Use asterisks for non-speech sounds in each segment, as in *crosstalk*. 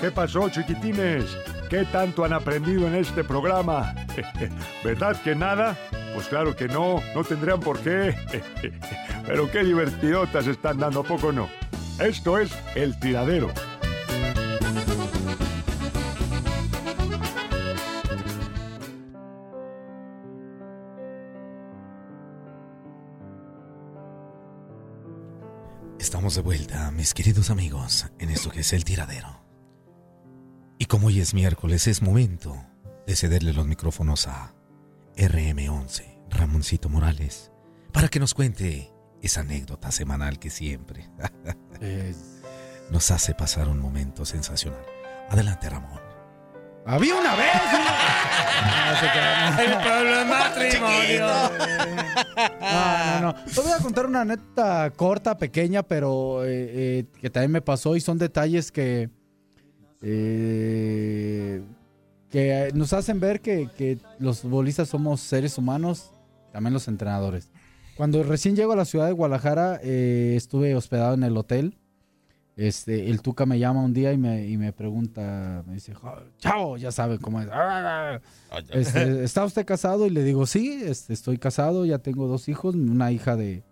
¿Qué pasó, chiquitines? ¿Qué tanto han aprendido en este programa? *laughs* ¿Verdad que nada? Pues claro que no, no tendrían por qué. *laughs* Pero qué divertidotas están dando, ¿a poco no? Esto es El Tiradero. Estamos de vuelta, mis queridos amigos, en esto que es el tiradero. Y como hoy es miércoles, es momento de cederle los micrófonos a RM11, Ramoncito Morales, para que nos cuente esa anécdota semanal que siempre *laughs* nos hace pasar un momento sensacional. Adelante, Ramón. Había una vez. El pueblo es matrimonio. No, no, no. Te voy a contar una neta corta, pequeña, pero eh, eh, que también me pasó y son detalles que eh, que nos hacen ver que, que los futbolistas somos seres humanos, también los entrenadores. Cuando recién llego a la ciudad de Guadalajara, eh, estuve hospedado en el hotel. Este, el Tuca me llama un día y me, y me pregunta, me dice, "Jo, chao, ya saben cómo es. Este, *laughs* ¿Está usted casado? Y le digo, sí, este, estoy casado, ya tengo dos hijos, una hija de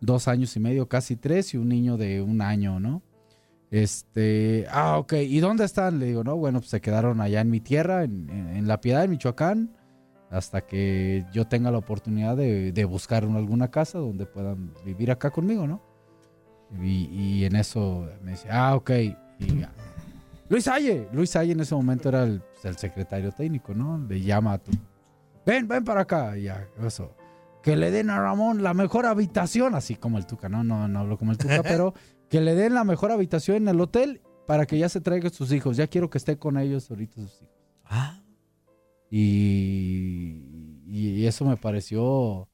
dos años y medio, casi tres, y un niño de un año, ¿no? Este, ah, ok, ¿y dónde están? Le digo, no, bueno, pues se quedaron allá en mi tierra, en, en- en La Piedad, en Michoacán, hasta que yo tenga la oportunidad de, de buscar una- alguna casa donde puedan vivir acá conmigo, ¿no? Y, y en eso me dice, ah, ok. Y. Luis Aye, Luis Aye en ese momento era el, pues, el secretario técnico, ¿no? Le llama a tu, ven, ven para acá, y ya, ¿qué pasó? Que le den a Ramón la mejor habitación, así como el Tuca, no, no, no hablo como el Tuca, *laughs* pero que le den la mejor habitación en el hotel para que ya se traiga sus hijos. Ya quiero que esté con ellos ahorita sus hijos. Ah, Y, y eso me pareció,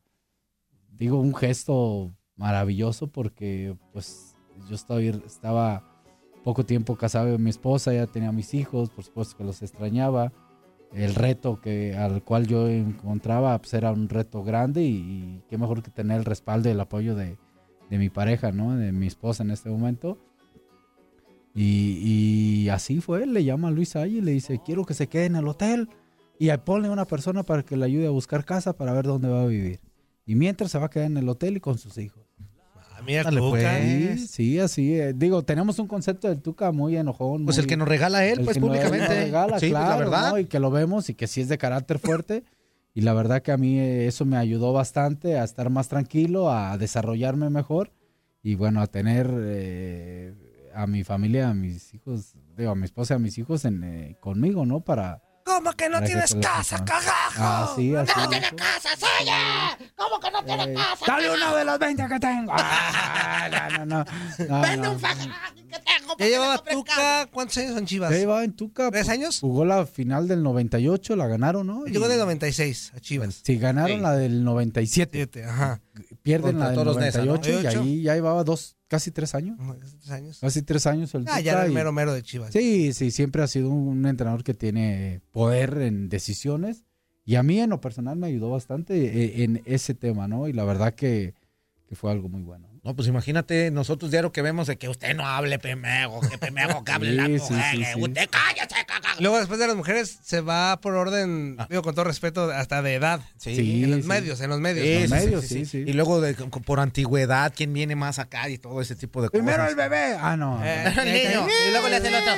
digo, un gesto maravilloso porque pues yo estaba, estaba poco tiempo casado con mi esposa, ya tenía mis hijos, por supuesto que los extrañaba. El reto que, al cual yo encontraba pues, era un reto grande y, y qué mejor que tener el respaldo y el apoyo de, de mi pareja, ¿no? De mi esposa en este momento. Y, y así fue, le llama a Luis Ay y le dice, quiero que se quede en el hotel y ahí ponle una persona para que le ayude a buscar casa para ver dónde va a vivir. Y mientras se va a quedar en el hotel y con sus hijos. Ah, mira, Dale, Tuca. pues. Sí, sí, así. eh, digo, tenemos un concepto del Tuca muy enojón. Pues muy- el que nos regala él, pues públicamente. nos regala, sí, pues, claro, la verdad. ¿no? Y que lo vemos y que sí es de carácter fuerte. *laughs* y la verdad que a mí eh, eso me ayudó bastante a estar más tranquilo, a desarrollarme mejor y bueno, a tener, eh, a mi familia, a mis hijos, digo, a mi esposa a mis hijos en, eh, conmigo, ¿no? Para... ¿Cómo que no que tienes lo casa, cagajo? Así, así. ¡No tienes casa, oye! ¿Cómo que no tienes Eh, casa? Dale uno de los 20 que tengo. Ah, no, no, no. no, Vende no. un faja que tengo. Ya llevaba Tuca. ¿cuántos años son Chivas? Ya llevaba en Tuca. ¿Tres años? Jugó la final del 98, la ganaron, ¿no? Y- Llegó del 96 a Chivas. Sí, ganaron Sí. la del 97. Siete, ajá. Pierden Contra la del Toros Neza, ¿no? 98 y 98. ahí ya llevaba dos, casi tres años. Ajá, Tres años. Casi tres años el Ah, ya Tuca era el y- mero mero de Chivas. Sí, sí, siempre ha sido un entrenador que tiene poder en decisiones y a mí en lo personal me ayudó bastante eh, en ese tema, ¿no? Y la verdad que, que fue algo muy bueno. No, pues imagínate, nosotros diario que vemos de que usted no hable primero, que primero que hable Sí, la mujer, sí, que sí. usted cállese. Luego, después de las mujeres, se va por orden, Ah. digo con todo respeto, hasta de edad. Sí, en los sí. medios, en los medios. Sí, ¿no? Los sí, sí, medios, sí, sí, sí. sí. Y luego de- por antigüedad, quién viene más acá y todo ese tipo de cosas. Primero el bebé. Ah, no. Eh, *laughs* El niño. Y luego le hace el otro.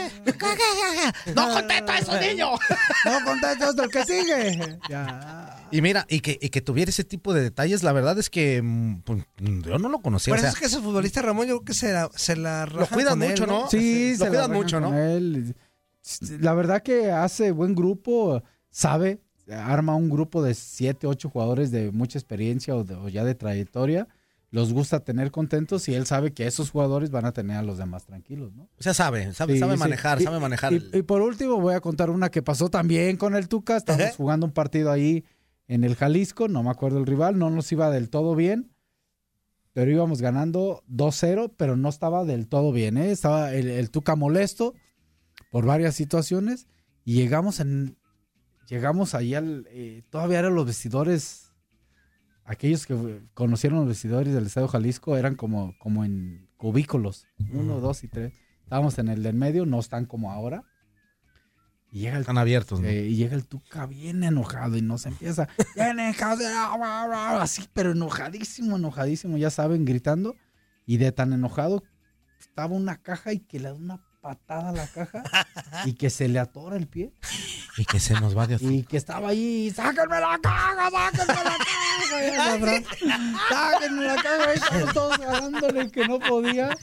¡No contesta a esos niños! *laughs* No contestas el que sigue. Ya. Y mira, y que, y que tuviera ese tipo de detalles, la verdad es que mm, pues, yo no lo conocía. Por eso sea, es que ese futbolista Ramón, yo creo que se la, se la lo cuidan con él, mucho, ¿no? Sí, lo se la cuidan mucho, ¿no? él. La verdad que hace buen grupo, sabe, arma un grupo de siete, ocho jugadores de mucha experiencia o, de- o ya de trayectoria. Los gusta tener contentos y él sabe que esos jugadores van a tener a los demás tranquilos, ¿no? O sea, sabe, sabe, Sí, sabe sí. manejar, Y- sabe manejar. Y, por último voy a contar una que pasó también con el Tuca. Estábamos Ajá. jugando un partido ahí en el Jalisco, no me acuerdo el rival, no nos iba del todo bien, pero íbamos ganando 2-0, pero no estaba del todo bien, ¿eh? Estaba el, el Tuca molesto por varias situaciones y llegamos en llegamos ahí al eh, todavía eran los vestidores aquellos que conocieron los vestidores del Estadio Jalisco eran como como en cubículos, uno, dos y tres. Estábamos en el del medio, no están como ahora. Y llega el Están abiertos, ¿no? eh, y llega el Tuca bien enojado y nos empieza, *laughs* así, pero enojadísimo, enojadísimo, ya saben, gritando. Y de tan enojado, estaba una caja y que le da una patada a la caja *laughs* y que se le atora el pie. Y que se nos va de *laughs* Y que estaba ahí, sáquenme la caja, sáquenme la caja. Sáquenme la caja. Y estaban todos ganándole que no podía.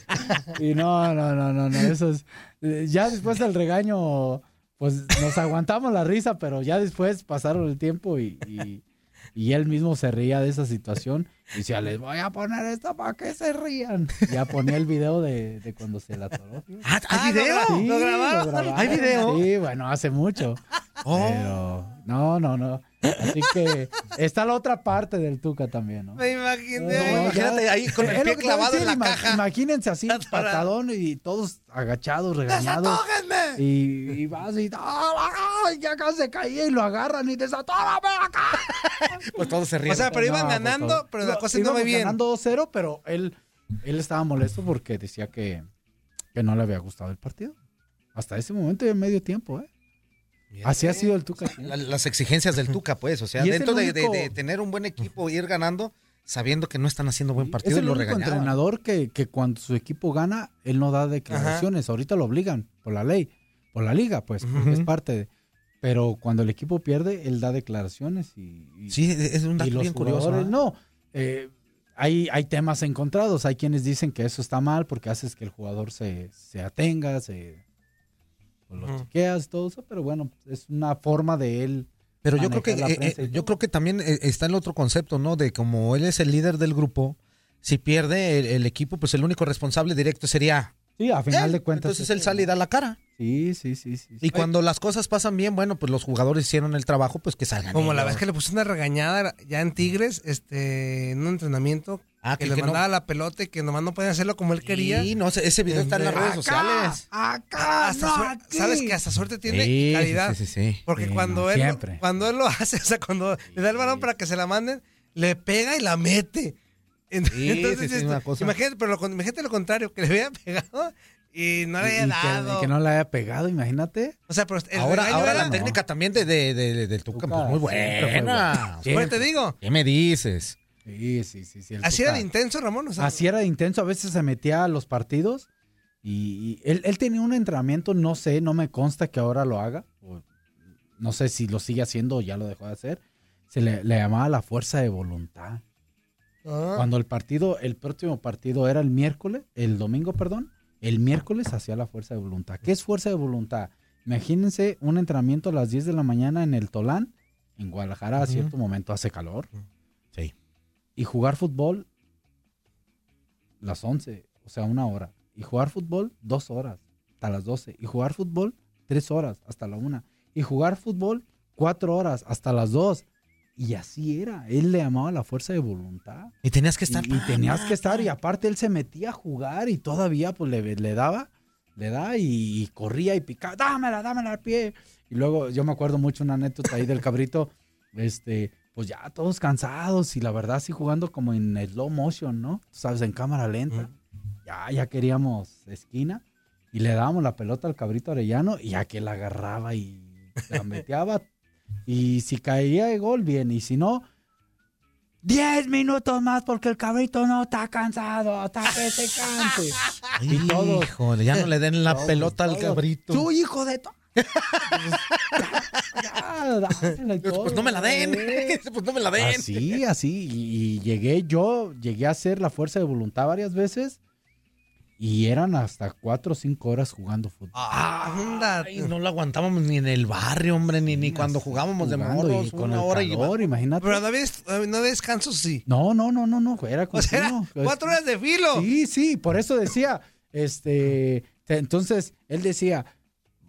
Y no, no, no, no, no, eso es. eh, Ya después del regaño, pues nos aguantamos la risa, pero ya después pasaron el tiempo y, y, y él mismo se reía de esa situación. Y decía, les voy a poner esto para que se rían. Ya ponía el video de, de cuando se la atoró. Ah, Ah, ¿Hay video? ¿lo gra- Sí, ¿Lo grabaron? grabaron. ¿Hay video? Sí, bueno, hace mucho. Oh. Pero no, no, no. Así que está la otra parte del Tuca también, ¿no? Me imaginé. No, imagínate ya- ahí con el pie clavado en la caja. Imagínense así, patadón y todos agachados, regañados. Y, y vas y ¡ah, ya casi se caía y lo agarran y desatórame acá. Pues todos se ríen. O sea, pero iban No, pues, ganando, pero la cosa no íbamos bien. ganando 2-0, pero él, él estaba molesto porque decía que, que no le había gustado el partido. Hasta ese momento y en medio tiempo, ¿eh? Así ha sido el Tuca. La- las exigencias del Tuca, pues. O sea, *laughs* dentro de, de- único- de tener un buen equipo, ir ganando, sabiendo que no están haciendo buen partido, es el y lo único regañaban. entrenador que, que cuando su equipo gana, él no da declaraciones. Ahorita lo obligan por la ley, por la liga, pues, porque es parte de... Pero cuando el equipo pierde, él da declaraciones y... y- Sí, es un dato los bien curioso. ¿ah? no. eh, hay, hay temas encontrados. Hay quienes dicen que eso está mal porque haces que el jugador se, se atenga, se pues, lo Ujú. chequeas, todo eso. Pero bueno, es una forma de él. Pero yo creo que eh, eh, yo creo que también eh, está el otro concepto, ¿no? De como él es el líder del grupo, si pierde el, el equipo, pues el único responsable directo sería Sí, a final él. de cuentas. Entonces es él sale y da la cara. Sí, sí, sí. sí. Y cuando las cosas pasan bien, bueno, pues los jugadores hicieron el trabajo, pues que salgan. Como la vez que le puse una regañada ya en Tigres, este, en un entrenamiento, Ah, que, que- le que no- mandaba la pelota y que nomás no podían hacerlo como él quería. Sí, no, ese ese video está en las redes sociales. Acá, Hasta no, suer- aquí. Sabes que hasta suerte tiene Sí, calidad. sí, sí, sí. Porque Sí, cuando no, él siempre. cuando él lo *laughs* hace, o sea, cuando le da el balón para que se la manden, le pega y la mete. sí, *laughs* sí, es una cosa. Imagínate, pero lo, imagínate lo contrario, que le había *laughs* pegado y no le Y- había y que- dado. que, no le haya pegado, imagínate. O sea, pero el Ahora, ahora era- la técnica también de, de, de- del Tuca, Tuca pues muy siempre fue buena. Pues te digo, ¿Qué me dices? Sí, sí, sí. sí así era de intenso, Ramón. O sea, Así era de intenso. A veces se metía a los partidos y, y él, él tenía un entrenamiento, no sé, no me consta que ahora lo haga. o no sé si lo sigue haciendo o ya lo dejó de hacer. Se le, le llamaba la fuerza de voluntad. Ah. Cuando el partido, el próximo partido era el miércoles, el domingo, perdón, El miércoles hacía la fuerza de voluntad. ¿Qué es fuerza de voluntad? Imagínense un entrenamiento a las 10 de la mañana en el Tolán, en Guadalajara, a cierto momento hace calor. Y jugar fútbol las 11, o sea, una hora. Y jugar fútbol dos horas, hasta las 12. Y jugar fútbol tres horas, hasta la una. Y jugar fútbol cuatro horas, hasta las dos. Y así era. Él le llamaba la fuerza de voluntad. Y tenías que estar. Y, y tenías que estar, y aparte él se metía a jugar y todavía pues le, le daba, le da y, y corría y picaba, dámela, dámela al pie. Y luego yo me acuerdo mucho una anécdota ahí del cabrito, este, pues ya todos cansados y la verdad sí jugando como en slow motion, ¿no? Tú sabes, en cámara lenta. Ya, ya queríamos esquina y le dábamos la pelota al cabrito arellano y ya que la agarraba y la meteaba. Y si caía de gol, bien. Y si no, 10 minutos más porque el cabrito no está cansado hasta que se canse. *laughs* y todos, Híjole, ya no le den la pelota al cabrito. Tú, hijo de... to- *laughs* Y Pues todo, no me la den. *laughs* Pues no me la den. Así, así. Y, y llegué, yo llegué a hacer la fuerza de voluntad varias veces. Y eran hasta cuatro o cinco horas jugando fútbol. Ah, anda. Ay, no lo aguantábamos ni en el barrio, hombre, ni, ni cuando jugábamos de y morros. con Una el hora y calor, imagínate. Pero no había, no había descanso, sí. No, no, no, no, no, era O sea, era cuatro horas de filo. Sí, sí, por eso decía, este, te- entonces él decía,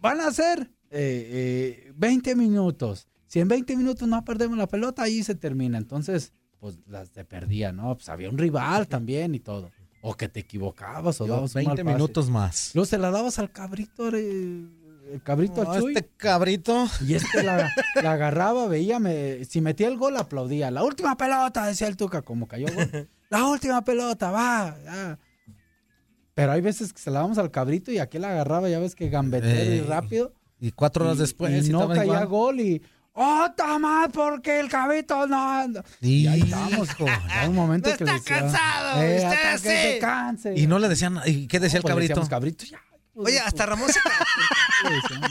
van a ser eh, eh, 20 minutos. Si en 20 minutos no perdemos la pelota, ahí se termina. Entonces, pues las te perdía, ¿no? Pues había un rival también y todo. O que te equivocabas o Yo, dabas un 20 mal pase. minutos más. Luego se la dabas al cabrito, eh, el cabrito No, al Chuy. este cabrito. Y este la, la agarraba, veía, me- si metía el gol, aplaudía. La última pelota, decía el Tuca, como cayó gol. La última pelota, va. ya. Pero hay veces que se la damos al cabrito y aquel la agarraba, ya ves que gambetero y Ey. rápido. Y cuatro horas y- después. Y no caía igual. gol y. ¡Oh, más porque el cabrito no anda! Y ahí estamos. Ya un momento No que le está decía, cansado, "Eh, usted hasta que se sí". canse. Y no le decían. ¿Y qué decía No, el pues le cabrito? decíamos, cabrito, ya. Oye, hasta Ramón se...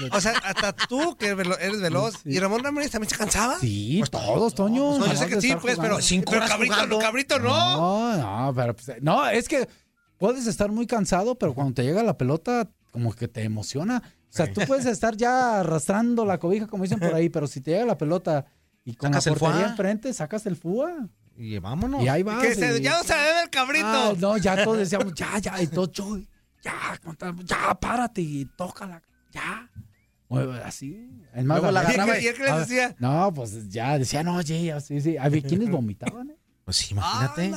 Le *laughs* O sea, hasta tú, que eres velo- eres veloz, Sí. y Ramón Ramírez también se cansaba. Sí, todos, Toño. No, yo sé que sí, pues, pero. Cinco pero horas cabrito, cabrito no. No, no, pero pues, no, es que puedes estar muy cansado, pero cuando te llega la pelota, como que te emociona. O sea, tú puedes estar ya arrastrando la cobija, como dicen por ahí, pero si te llega la pelota y con la el portería enfrente, sacas el FUA. Y vámonos. Y ahí vas. Que se- y- ya no se ve el cabrito. Ah, no, ya todos decíamos, ya, ya, y todo, Chuy, ya, ya, párate y tócala, ya. Mueve así. Es más, Luego la agarraba ¿Y y qué les decía? No, pues ya, decía, no, oye, sí, sí. Había quienes vomitaban, ¿eh? Pues imagínate.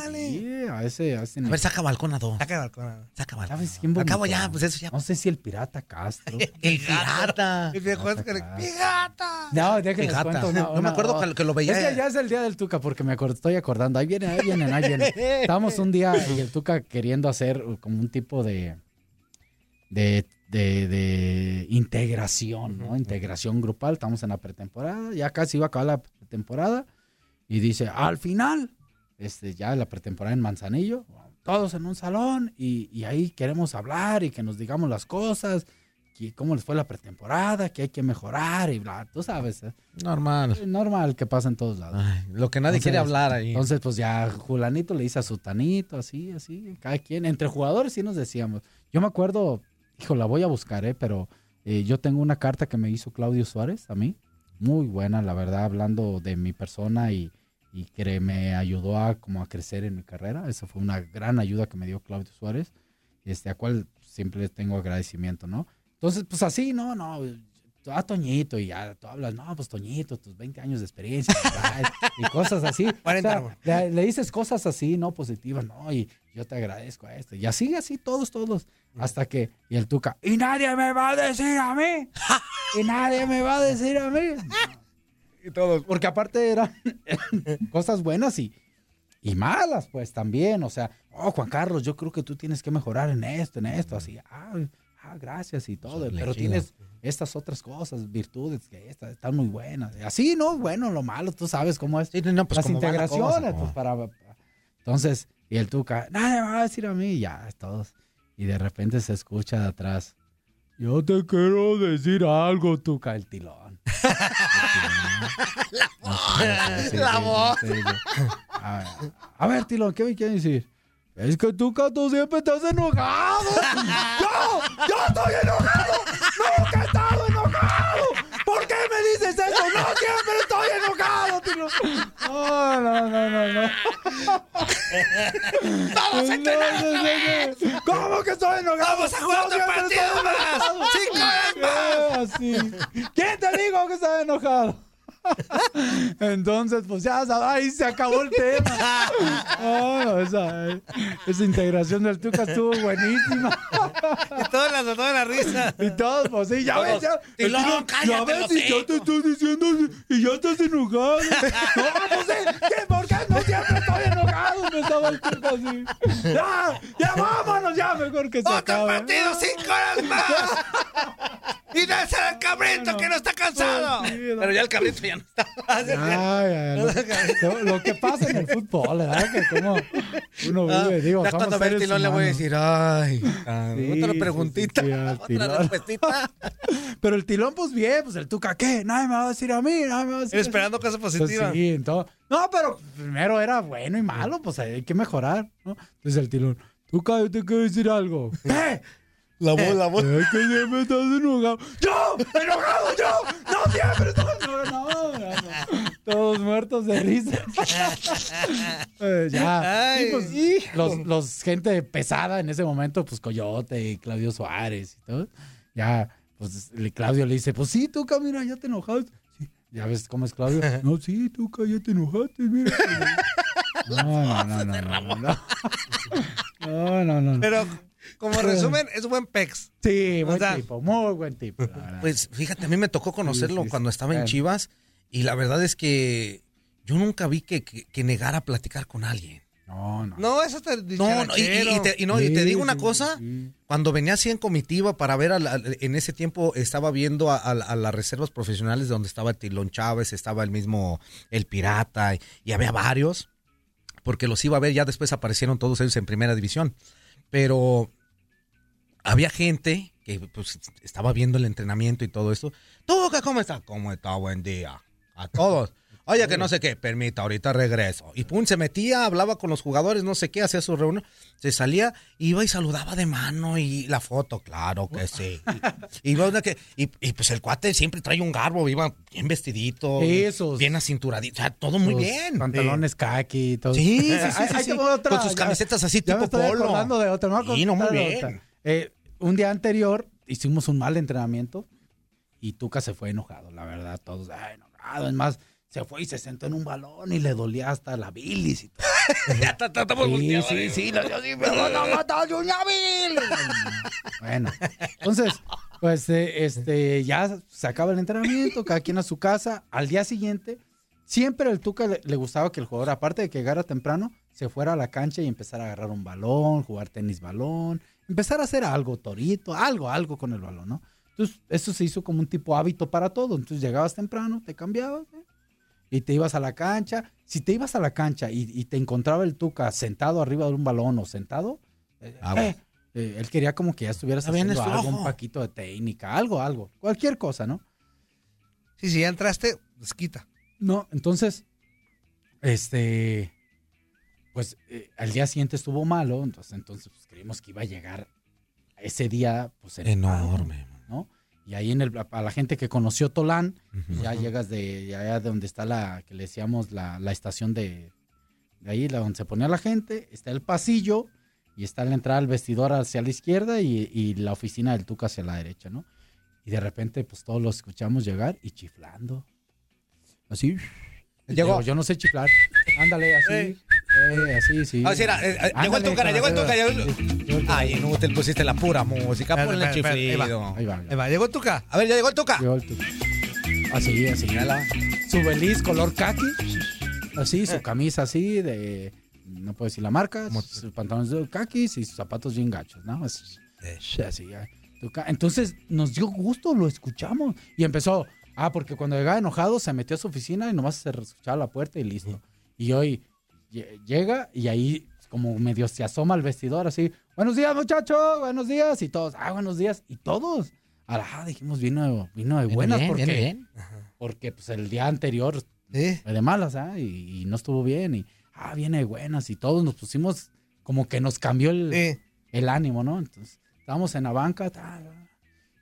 A ese, a ese A ver, saca balcón a dos. Saca el balcón. Saca balcón. ¿Sabes quién Al cabo vomitó? ya, pues eso ya. No sé si el pirata Castro. *laughs* El pirata. Y viejo, es que le- Acá. ¡Mi gata! No, déjenles Fíjate. cuento una- No me acuerdo que- que lo veía. Es que ya es el día del Tuca porque me acuerdo, estoy acordando. Ahí viene, ahí vienen, ahí vienen. *laughs* Estábamos un día y el Tuca queriendo hacer como un tipo de de, de, de integración, ¿no? Integración grupal. Estamos en la pretemporada, ya casi iba a acabar la pretemporada y dice, al final, este, ya la pretemporada en Manzanillo, todos en un salón y, y ahí queremos hablar y que nos digamos las cosas, que cómo les fue la pretemporada, que hay que mejorar y bla, tú sabes, ¿eh? Normal. normal que pasa en todos lados. Ay, lo que nadie quiere Entonces- hablar ahí. Entonces, pues ya Julanito le dice a Sutanito, así, así, cada quien. Entre jugadores sí nos decíamos. Yo me acuerdo, hijo, la voy a buscar, ¿eh? Pero eh, yo tengo una carta que me hizo Claudio Suárez a mí. Muy buena, la verdad, hablando de mi persona y, y que me ayudó a, como a crecer en mi carrera. Esa fue una gran ayuda que me dio Claudio Suárez, este, a cual siempre tengo agradecimiento, ¿no? Entonces, pues así, no, no, a Toñito y ya tú hablas, no, pues Toñito, tus 20 años de experiencia *laughs* y cosas así. *laughs* O 40, sea, le, le dices cosas así, no positivas, no, y yo te agradezco a esto. Y así, así, todos, todos. Hasta que, y el Tuca, y nadie me va a decir a mí, *laughs* y nadie me va a decir a mí. Y todos, porque aparte eran, eran *laughs* cosas buenas y, y malas, pues también. O sea, oh, Juan Carlos, yo creo que tú tienes que mejorar en esto, en esto, así. Ah, ah, gracias y todo. Pero tienes estas otras cosas, virtudes, que estas están muy buenas. Así, ¿no? Bueno, lo malo, tú sabes cómo es. Sí, no, pues, Las integraciones, pues para, para- Entonces, y el Tuca, nadie me va a decir a mí, y ya, todos. Y de repente se escucha de atrás. Yo te quiero decir algo, Tuca, el tilón. *laughs* La voz. La voz. A ver, a ver, tilón, ¿qué me quieres decir? Es que tú, Cato, siempre estás enojado. *laughs* ¡Yo! ¡Yo estoy enojado! ¡Nunca he estado enojado! ¿Por qué me dices eso? ¡No, siempre estoy enojado! tío! No, no, no, no, no. ¡Vamos a entrenar! No, no, no, no. ¿Cómo que estoy enojado? ¡Vamos a jugar otro partido más! ¡Cinco horas más! Eh. ¿Quién te dijo que estaba enojado? *laughs* Entonces, pues ya, sab- ahí se acabó el tema. *laughs* Oh, esa, esa integración del Tuca estuvo buenísima. Y todas las toda la risa. Y todos, pues sí, ya ves, ya. Cállate, ya ves, y yo te estoy diciendo y ya estás enojado. No, pues sí, ¿qué? ¿por qué no siempre estoy enojado? Me estaba el Tuca así. Ya, ya vámonos, ya, mejor que se ¡Otro acabe. partido, cinco horas más! *laughs* ¡Y es el cabrito que no está cansado! No. Pero ya el cabrito ya no está. Ay, ay, ay, lo, lo que pasa en el fútbol, ¿verdad? Que como uno vive, digo, Ah, ya somos cuando ve el tilón le voy a decir, ay, Sí, otra preguntita, sí, sí, al otra tilón. respuestita. *laughs* Pero el tilón, pues bien, pues el Tuca, ¿qué? Nadie me va a decir a mí, nadie me va a decir. Esperando cosas Pues positivas. sí, entonces. No, pero primero era bueno y malo, pues hay que mejorar, ¿no? Entonces el tilón, Tuca, yo te quiero decir algo. *laughs* ¿Qué? La voz, la voz. Es que siempre estás enojado. ¡Yo! ¡Enojado yo! ¡No siempre no, no, no. Todos muertos de risa. *laughs* Eh, ya. Ay, Y, pues, los, los gente pesada en ese momento, pues Coyote y Claudio Suárez y todo. Ya, pues le- Claudio le dice, pues sí, tú, mira, ya te enojaste. Sí, ya ves cómo es Claudio. *laughs* No, sí, tú, ya te enojaste, mira. *laughs* No, no, no, no, no, no, no. No, no, no. Pero como resumen, es buen pex. Sí, buen O sea, tipo, muy buen tipo. la. Pues fíjate, a mí me tocó conocerlo Sí, sí, cuando estaba en. Chivas y la verdad es que yo nunca vi que, que, que negara a platicar con alguien. No, no. No, eso te No, no, y, y- te, y no, y te digo una cosa, sí. cuando venía así en comitiva para ver, a la- en ese tiempo estaba viendo a, a- a las reservas profesionales donde estaba Tilón Chávez, estaba el mismo El Pirata y, y había varios, porque los iba a ver, ya después aparecieron todos ellos en primera división. Pero había gente que pues, estaba viendo el entrenamiento y todo esto. ¿Tú qué, cómo estás? ¿Cómo está? Buen día. A todos. Oye, que no sé qué, permita, ahorita regreso. Y pum, se metía, hablaba con los jugadores, no sé qué, hacía su reunión, se salía, iba y saludaba de mano y la foto, claro que sí. Y, una que, y, y, pues el cuate siempre trae un garbo, iba bien vestidito, Esos. bien acinturadito, o sea, todo muy bien. Pantalones kaki y todo. Sí, sí, *laughs* sí, sí, sí. otra, Con sus camisetas así ya me tipo estoy polo. de otra. a Sí, no, muy bien. otra. Eh, un día anterior hicimos un mal entrenamiento y Tuca se fue enojado, la verdad, todos, ay, enojado. Es más, se fue y se sentó en un balón y le dolía hasta la bilis y todo. *laughs* ya estamos Sí, sí, sí, van a matar de una bilis. Bueno, entonces, pues eh, este, ya se acaba el entrenamiento, cada quien a su casa. Al día siguiente, siempre el Tuca le, le gustaba que el jugador, aparte de que llegara temprano, se fuera a la cancha y empezara a agarrar un balón, jugar tenis balón, empezar a hacer algo, torito, algo, algo con el balón, ¿no? Entonces, eso se hizo como un tipo hábito para todo. Entonces, llegabas temprano, te cambiabas, ¿eh? y te ibas a la cancha. Si te ibas a la cancha y, y te encontraba el Tuca sentado arriba de un balón o sentado, eh, Ah, bueno. eh, eh, él quería como que ya estuvieras haciendo algo, un paquito de técnica, algo, algo, cualquier cosa, ¿no? Sí, si ya entraste, pues quita. No, entonces, este, pues eh, al día siguiente estuvo malo, entonces, entonces pues, creímos que iba a llegar ese día, pues Enorme. ¿no? Y ahí en el, a la gente que conoció Tolán, ya llegas de allá de donde está la, que le decíamos la, la estación de, de ahí, la donde se ponía la gente, está el pasillo y está la entrada al vestidor hacia la izquierda y, y la oficina del Tuca hacia la derecha, ¿no? Y de repente, pues todos lo escuchamos llegar y chiflando. Así. Llegó. Yo no sé chiflar. Ándale, así. Eh, así, sí. Ah, sí, era, eh, eh, llegó el Ándale, Tuca, con llegó el la- Tuca, llegó el- el. Ay, no, te pusiste la pura música, Espera, ponle el espera, espera, chiflido. Ahí va, Ahí va, llegó Tuca. A ver, ya llegó el Tuca. Llegó el Tuca. Así, así. Su beliz color khaki. Así, su *laughs* camisa así de... No puedo decir la marca. Sus pantalones de kakis y sus zapatos bien gachos, ¿no? Así, así. Tuca. Entonces nos dio gusto, lo escuchamos. Y empezó... Ah, porque cuando llegaba enojado se metió a su oficina y nomás se escuchaba la puerta y listo. Y hoy llega y ahí como medio se asoma al vestidor así, buenos días muchachos, buenos días, y todos, ah, buenos días, y todos, ah, dijimos, vino, vino de buenas bien, porque, bien. porque pues el día anterior fue de malas, ¿ah? Y, y no estuvo bien, y, ah, viene de buenas, y todos nos pusimos como que nos cambió el, el ánimo, ¿no? Entonces, estábamos en la banca,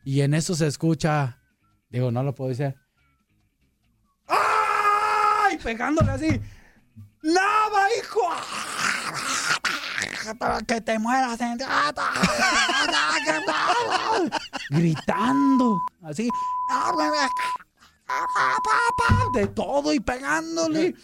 y en eso se escucha, digo, no lo puedo decir. ¡Ay! Pegándole así. ¡Nava, hijo! ¡Que te mueras! Gritando, así. De todo y pegándole.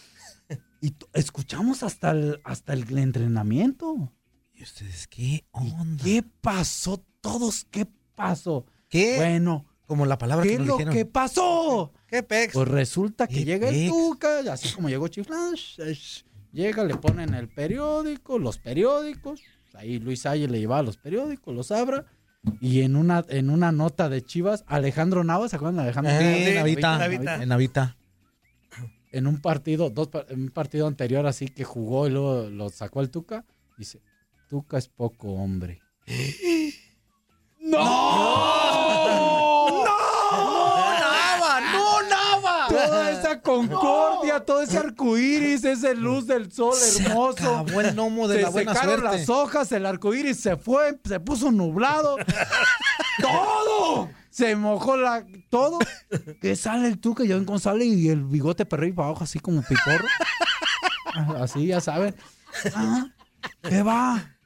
Y escuchamos hasta el, hasta el entrenamiento. ¿Y ustedes qué onda? ¿Qué pasó? Todos, ¿qué pasó? ¿Qué? Bueno, Como la palabra ¿qué que es lo dijeron. que pasó? ¿Qué pex? Pues resulta que ¿Qué llega el? Tuca, así como llegó Chiflash, llega, le ponen el periódico, los periódicos, ahí Luis Ayer le llevaba los periódicos, los abra, y en una, en una nota de Chivas, Alejandro Navas, ¿se acuerdan de Alejandro Ah, Navas? en Navita. Navita. En Navita. En un partido, dos, en un partido anterior así que jugó y luego lo sacó el Tuca, dice, Tuca es poco hombre. *gasps* ¡No! ¡No! ¡Nava! ¡No, Nava! Toda esa concordia, todo ese arcoíris, esa luz del sol hermoso. Se acabó el gnomo de se la buena secaron suerte. las hojas, el arcoíris se fue, se puso nublado. *laughs* ¡Todo! Se mojó la, todo. Que sale el yo en sale y el bigote perrito para abajo, así como piporro. *laughs* Así, ya saben. Ah, ¿Qué va?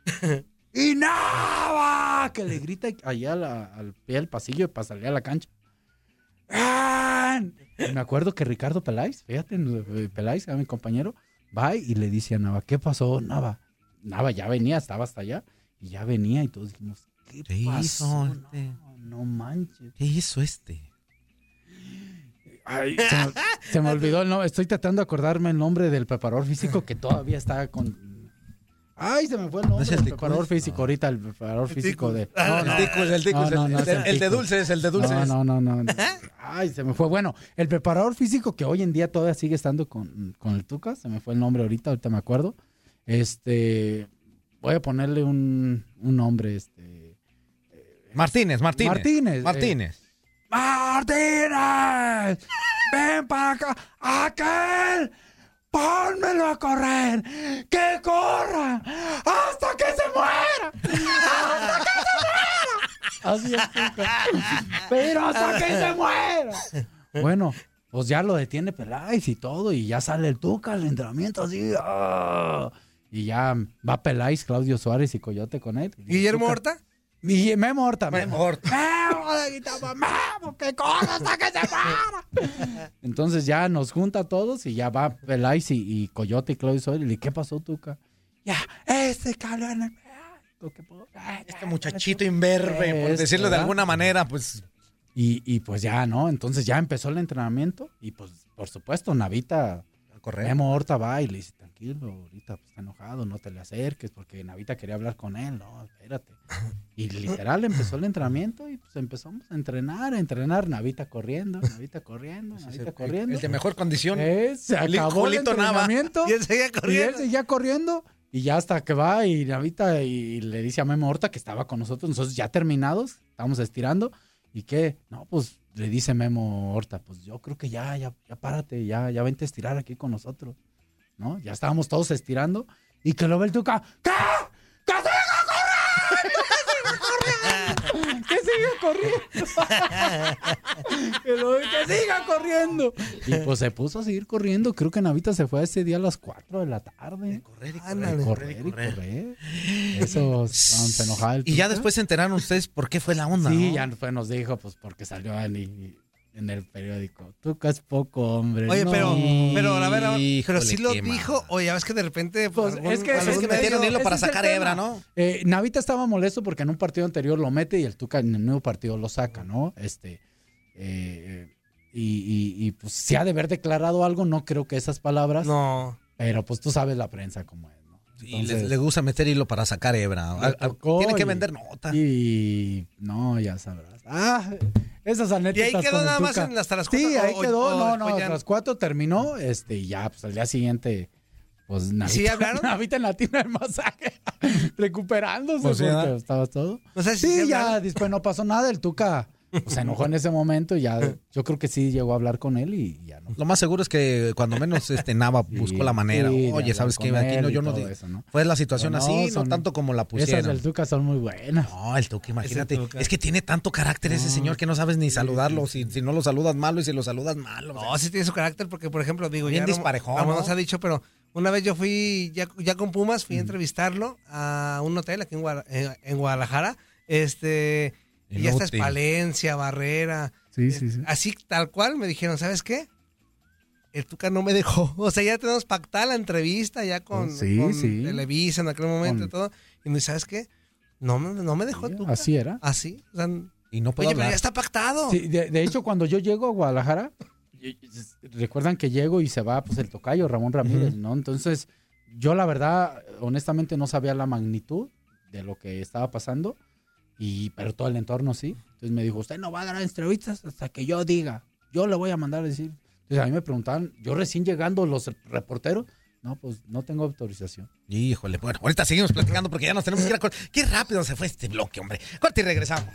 ¡Y nada! Que le grita allá al pie del pasillo para salir a la cancha. ¡Ah! Y me acuerdo que Ricardo Peláez, fíjate, eh, Peláez, era mi compañero, va y le dice a Nava, ¿qué pasó, Nava? Nava ya venía, estaba hasta allá, y ya venía, y todos dijimos, ¿qué ¿Qué pasó? hizo No, este? no manches. ¿Qué hizo este? Ay, se, me, se me olvidó el nombre. Estoy tratando de acordarme el nombre del preparador físico que todavía está con. Ay, se me fue el nombre es el preparador físico. Ahorita el preparador físico de. No, no, El No, no, el- no, el, es el el de dulces, el de dulces. No, no, no, no. Ay, se me fue. Bueno, el preparador físico que hoy en día todavía sigue estando con, con el Tuca, se me fue el nombre ahorita, ahorita me acuerdo. Este, voy a ponerle un, un nombre, este. Martínez, Martínez. Martínez, eh. Martínez. Martínez, ven para acá, aquel, pónmelo a correr, que corra hasta que se muera, hasta que se muera. Así es, Tuca. pero hasta que se muera. Bueno, pues ya lo detiene Peláez y todo, y ya sale el Tuca al entrenamiento así. ¡ah! Y ya va Peláez, Claudio Suárez y Coyote con él. Y ¿Guillermo Horta? Y Memo Horta. Memo Memo Horta. Memo, le gritaba, Memo, que corra hasta que se para. *laughs* Entonces ya nos junta a todos y ya va Peláez y, y Coyote y Claudio Suárez. ¿Y qué pasó, Tuca? Ya, ese cabrón el Este muchachito imberbe, por Este, decirlo de ¿verdad? alguna manera, pues. Y, y pues ya, ¿no? Entonces ya empezó el entrenamiento y pues, por supuesto, Navita, A correr. Memo Horta va y le dice, tranquilo, ahorita pues, está enojado, no te le acerques porque Navita quería hablar con él, no, espérate. Y *laughs* literal empezó el entrenamiento y pues empezamos a entrenar, a entrenar, Navita corriendo, Navita corriendo, Navita corriendo. El de mejor condición. Eh, se acabó el Julito Nava. entrenamiento. *laughs* Y él seguía Y él corriendo. seguía corriendo. Y ya hasta que va y Navita y le dice a Memo Horta que estaba con nosotros, nosotros ya terminados, estábamos estirando. ¿Y qué? No, pues le dice Memo Horta, pues yo creo que ya, ya, ya párate, ya, ya vente a estirar aquí con nosotros. ¿No? Ya estábamos todos estirando. Y que lo ve el Tuca, ¿qué? ¡Que siga corriendo! ¡Que siga corriendo! *laughs* que, lo ve, que siga corriendo. Y pues se puso a seguir corriendo. Creo que Navita se fue ese día a las 4 de la tarde. Correr y Ándale. correr y correr. Eso se enojaba el Y ya Tuca. después se enteraron ustedes por qué fue la onda. Sí, ¿no? ya nos dijo, pues porque salió en, en el periódico. Tuca es poco, hombre. Oye, no. pero, pero, a ver, a ver, pero sí lo dijo, mal. o ya ves que de repente... Pues, algún- es que- Es que metieron hilo para sacar hebra, ¿no? Eh, Navita estaba molesto porque en un partido anterior lo mete y el Tuca en el nuevo partido lo saca, ¿no? Este. eh, y, y- y, pues si ha de haber declarado algo, no creo que esas palabras. No. Pero pues tú sabes la prensa como es, Y le, Entonces, le gusta meter hilo para sacar hebra. Al- tocó Tiene que y- vender nota. Y no, ya sabrás. Ah, esas Y anécdotas. ahí quedó con nada más en hasta las Sí, cuatro, ahí o- quedó. o- no, o no, las cuatro terminó. Este, y ya, pues al día siguiente, pues Navita. ¿Sí hablaron? *laughs* Navita en la tienda del masaje, *laughs* recuperándose Pues sí, porque ¿verdad? estaba todo. Sé si Sí, sí ya hablaron. después no pasó nada. El Tuca *laughs* se enojó en ese momento y ya yo creo que sí llegó a hablar con él y ya no. Lo más seguro es que cuando menos este Nava *laughs* buscó la manera. sí, Oye, ¿sabes qué? con Aquí no, yo no eso, ¿no? Fue la situación no, así, no tanto como la Esas pusieron. del Tuca son muy buenas. No, el Tuca, imagínate. Tuca. Es que tiene tanto carácter ese señor que no sabes ni saludarlo. Si, si no lo saludas malo y si lo saludas malo. o sea, No, sí tiene su carácter porque, por ejemplo, digo, Bien ya disparejón, ¿no? nos ha dicho, pero una vez yo fui, ya, ya con Pumas, fui a entrevistarlo a un hotel aquí en, Guara- en- en Guadalajara. Este, y ya está Inútil. Palencia, Barrera. Sí, sí, sí. Así tal cual me dijeron, ¿sabes qué? El Tuca no me dejó. *laughs* O sea, ya tenemos pactada la entrevista ya con, Sí, con sí. Televisa en aquel momento y todo. Y me dice, ¿sabes qué? No, me- no me dejó el Tuca. Así era. Así. O sea, y no puedo oye, pero ya está pactado. Sí, de, de hecho, cuando yo llego a Guadalajara, recuerdan que llego y se va pues el tocayo Ramón Ramírez, ¿no? Entonces, yo la verdad, honestamente no sabía la magnitud de lo que estaba pasando, y pero todo el entorno sí. Entonces me dijo, usted no va a dar entrevistas hasta que yo diga, yo le voy a mandar a decir. Entonces a mí me preguntaban, yo recién llegando los reporteros, no, pues no tengo autorización. Híjole, bueno, ahorita seguimos platicando porque ya nos tenemos que ir a Qué rápido se fue este bloque, hombre. Corte y regresamos.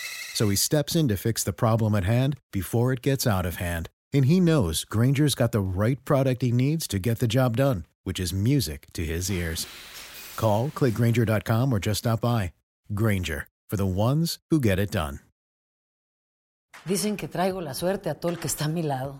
So he steps in to fix the problem at hand before it gets out of hand. And he knows Granger's got the right product he needs to get the job done, which is music to his ears. Call, click Granger.com, or just stop by. Granger, for the ones who get it done. Dicen que traigo la suerte a todo el que está a mi lado.